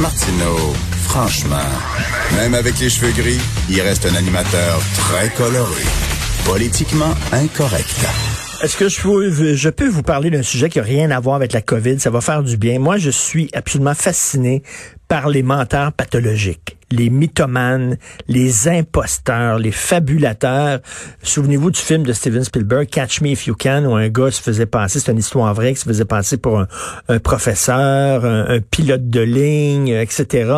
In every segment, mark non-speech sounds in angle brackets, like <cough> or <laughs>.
Martineau, franchement, même avec les cheveux gris, il reste un animateur très coloré. Politiquement incorrect. Est-ce que je peux, je peux vous parler d'un sujet qui n'a rien à voir avec la COVID? Ça va faire du bien. Moi, je suis absolument fasciné par les menteurs pathologiques les mythomanes, les imposteurs, les fabulateurs. Souvenez-vous du film de Steven Spielberg, Catch Me If You Can, où un gars se faisait passer, c'est une histoire vraie, qui se faisait passer pour un, professeur, un, pilote de ligne, etc.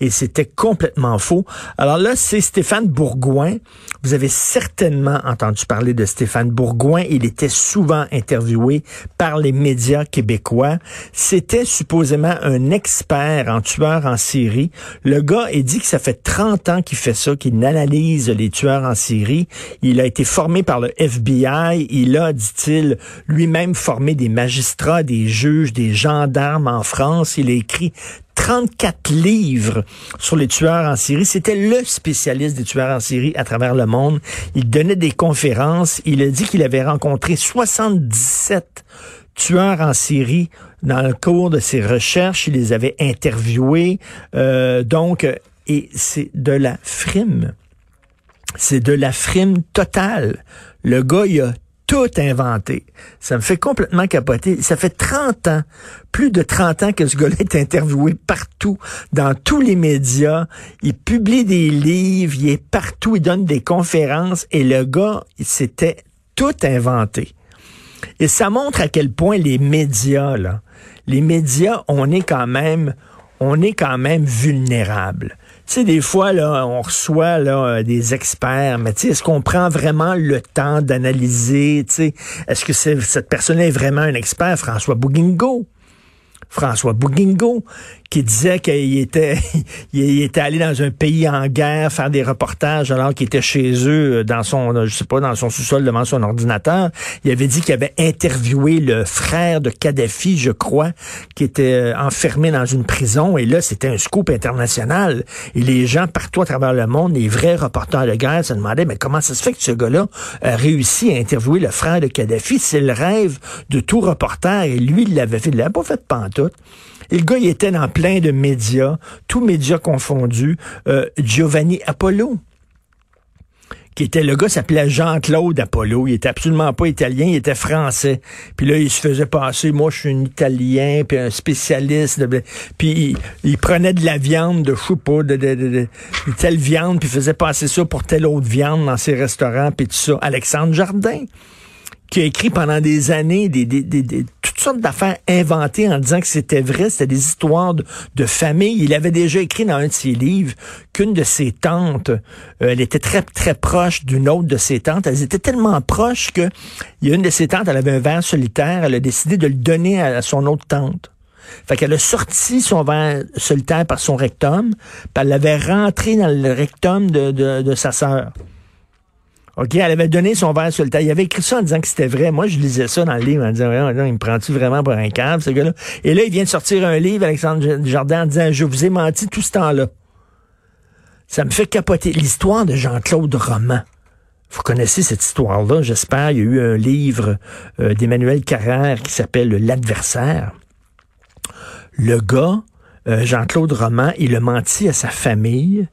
Et c'était complètement faux. Alors là, c'est Stéphane Bourgoin. Vous avez certainement entendu parler de Stéphane Bourgoin. Il était souvent interviewé par les médias québécois. C'était supposément un expert en tueurs en série. Le gars est dit que ça fait 30 ans qu'il fait ça, qu'il analyse les tueurs en série. Il a été formé par le FBI. Il a, dit-il, lui-même formé des magistrats, des juges, des gendarmes en France. Il a écrit 34 livres sur les tueurs en série. C'était le spécialiste des tueurs en série à travers le monde. Il donnait des conférences. Il a dit qu'il avait rencontré 77 tueurs en série dans le cours de ses recherches. Il les avait interviewés. Euh, donc, et c'est de la frime. C'est de la frime totale. Le gars, il a tout inventé. Ça me fait complètement capoter. Ça fait 30 ans, plus de 30 ans que ce gars-là est interviewé partout, dans tous les médias. Il publie des livres, il est partout, il donne des conférences et le gars, il s'était tout inventé. Et ça montre à quel point les médias, là, les médias, on est quand même, on. Tu sais, des fois, là, on reçoit là, des experts, mais tu sais, est-ce qu'on prend vraiment le temps d'analyser, tu sais, est-ce que cette personne est vraiment un expert? François Bouguingo. François Bouguingo, qui disait qu'il était, <laughs> il était allé dans un pays en guerre faire des reportages alors qu'il était chez eux dans son, je sais pas, dans son sous-sol devant son ordinateur. Il avait dit qu'il avait interviewé le frère de Kadhafi, je crois, qui était euh, enfermé dans une prison. Et là, c'était un scoop international. Et les gens partout à travers le monde, les vrais reporters de guerre, se demandaient, mais comment ça se fait que ce gars-là a réussi à interviewer le frère de Kadhafi? C'est le rêve de tout reporter. Et lui, il l'avait fait. Il l'avait pas fait pantoute. Et le gars, il était dans plein de médias, tous médias confondus. Euh, Giovanni Apollo, qui était le gars s'appelait Jean-Claude Apollo. Il était absolument pas italien, il était français. Puis là, il se faisait passer, moi je suis un Italien, puis un spécialiste. De... Puis il, prenait de la viande de je de, de, de, telle viande, puis faisait passer ça pour telle autre viande dans ses restaurants, puis tout ça. Alexandre Jardin qui a écrit pendant des années des, des, des, toutes d'affaires inventées en disant que c'était vrai, c'était des histoires de, famille. Il avait déjà écrit dans un de ses livres qu'une de ses tantes, euh, elle était très très proche d'une autre de ses tantes. Elles étaient tellement proches que une de ses tantes, elle avait un verre solitaire, elle a décidé de le donner à, son autre tante. Fait qu'elle a sorti son verre solitaire par son rectum, puis elle l'avait rentré dans le rectum de, de, de sa sœur. OK, elle avait donné son verre sur le Il avait écrit ça en disant que c'était vrai. Moi, je lisais ça dans le livre en disant, il me prend-tu vraiment pour un câble, ce gars-là? Et là, il vient de sortir un livre, Alexandre Jardin, en disant, je vous ai menti tout ce temps-là. Ça me fait capoter. L'histoire de Jean-Claude Roman. Vous connaissez cette histoire-là, j'espère. Il y a eu un livre euh, d'Emmanuel Carrère qui s'appelle L'adversaire. Le gars, euh, Jean-Claude Roman, il a menti à sa famille,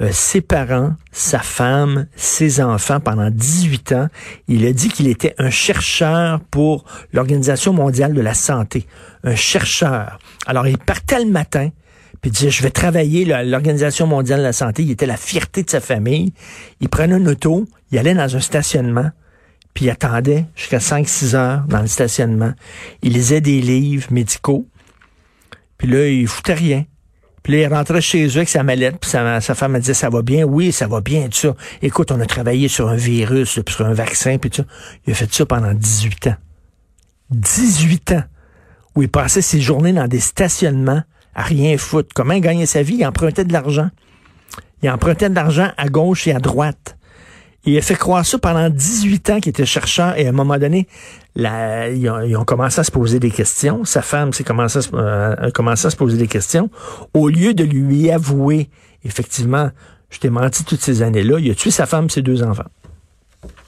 euh, ses parents, sa femme, ses enfants pendant 18 ans. Il a dit qu'il était un chercheur pour l'Organisation mondiale de la santé. Un chercheur. Alors, il partait le matin, puis il disait, je vais travailler l'Organisation mondiale de la santé. Il était la fierté de sa famille. Il prenait une auto, il allait dans un stationnement, puis il attendait jusqu'à 5-6 heures dans le stationnement. Il lisait des livres médicaux puis là, il foutait rien. Puis là, il rentrait chez eux avec sa mallette, puis sa, femme me disait, ça va bien? Oui, ça va bien, tout ça. Écoute, on a travaillé sur un virus, puis sur un vaccin, puis tout ça. Il a fait ça pendant 18 ans. 18 ans! Où il passait ses journées dans des stationnements à rien foutre. Comment il gagnait sa vie? Il empruntait de l'argent. Il empruntait de l'argent à gauche et à droite. Il a fait croire ça pendant 18 ans qu'il était chercheur et à un moment donné, la, ils, ont, commencé à se poser des questions. Sa femme s'est commencé à, euh, a commencé à se poser des questions. Au lieu de lui avouer, effectivement, je t'ai menti toutes ces années-là, il a tué sa femme et ses deux enfants.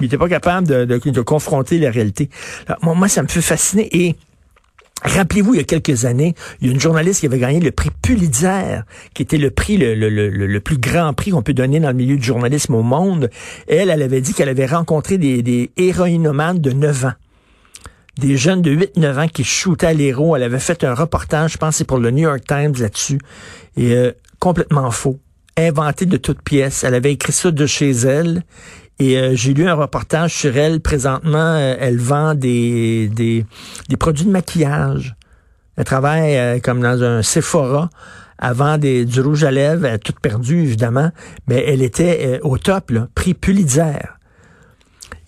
Il n'était pas capable de, de, confronter la réalité. moi, moi, ça me fait fasciner. Et Rappelez-vous, il y a quelques années, il y a une journaliste qui avait gagné le prix Pulitzer, qui était le prix, le, le, le, le plus grand prix qu'on peut donner dans le milieu du journalisme au monde. Elle, elle avait dit qu'elle avait rencontré des, des héroïnomanes de 9 ans. Des jeunes de 8-9 ans qui shootaient à l'héros. Elle avait fait un reportage, je pense c'est pour le New York Times là-dessus. Et euh, complètement faux. Inventé de toutes pièces. Elle avait écrit ça de chez elle. Et euh, j'ai lu un reportage sur elle. Présentement, euh, elle vend des, des, des, produits de maquillage. Elle travaille euh, comme dans un Sephora. avant des, du rouge à lèvres, elle a tout perdu, évidemment. Mais elle était au top, là, prix Pulitzer.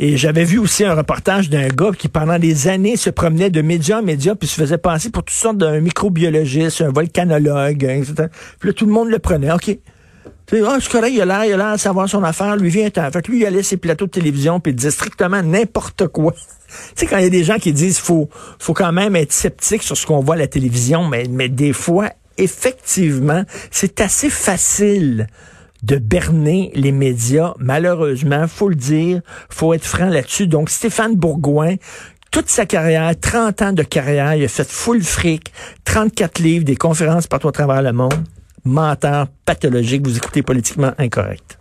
Et j'avais vu aussi un reportage d'un gars qui, pendant des années, se promenait de média en média, puis se faisait passer pour toutes sortes d'un microbiologiste, un volcanologue, etc. Puis là, tout le monde le prenait. OK, ah, c'est correct, il a l'air, il a l'air de savoir son affaire, lui vient temps. Fait que lui, il allait ses plateaux de télévision puis il disait strictement n'importe quoi. <laughs> tu sais, quand il y a des gens qui disent faut, faut quand même être sceptique sur ce qu'on voit à la télévision, mais, mais des fois, effectivement, c'est assez facile de berner les médias. Malheureusement, faut le dire, faut être franc là-dessus. Donc, Stéphane Bourgoin, toute sa carrière, 30 ans de carrière, il a fait full fric, 34 livres, des conférences partout à travers le monde menteur pathologique. Vous écoutez politiquement incorrect.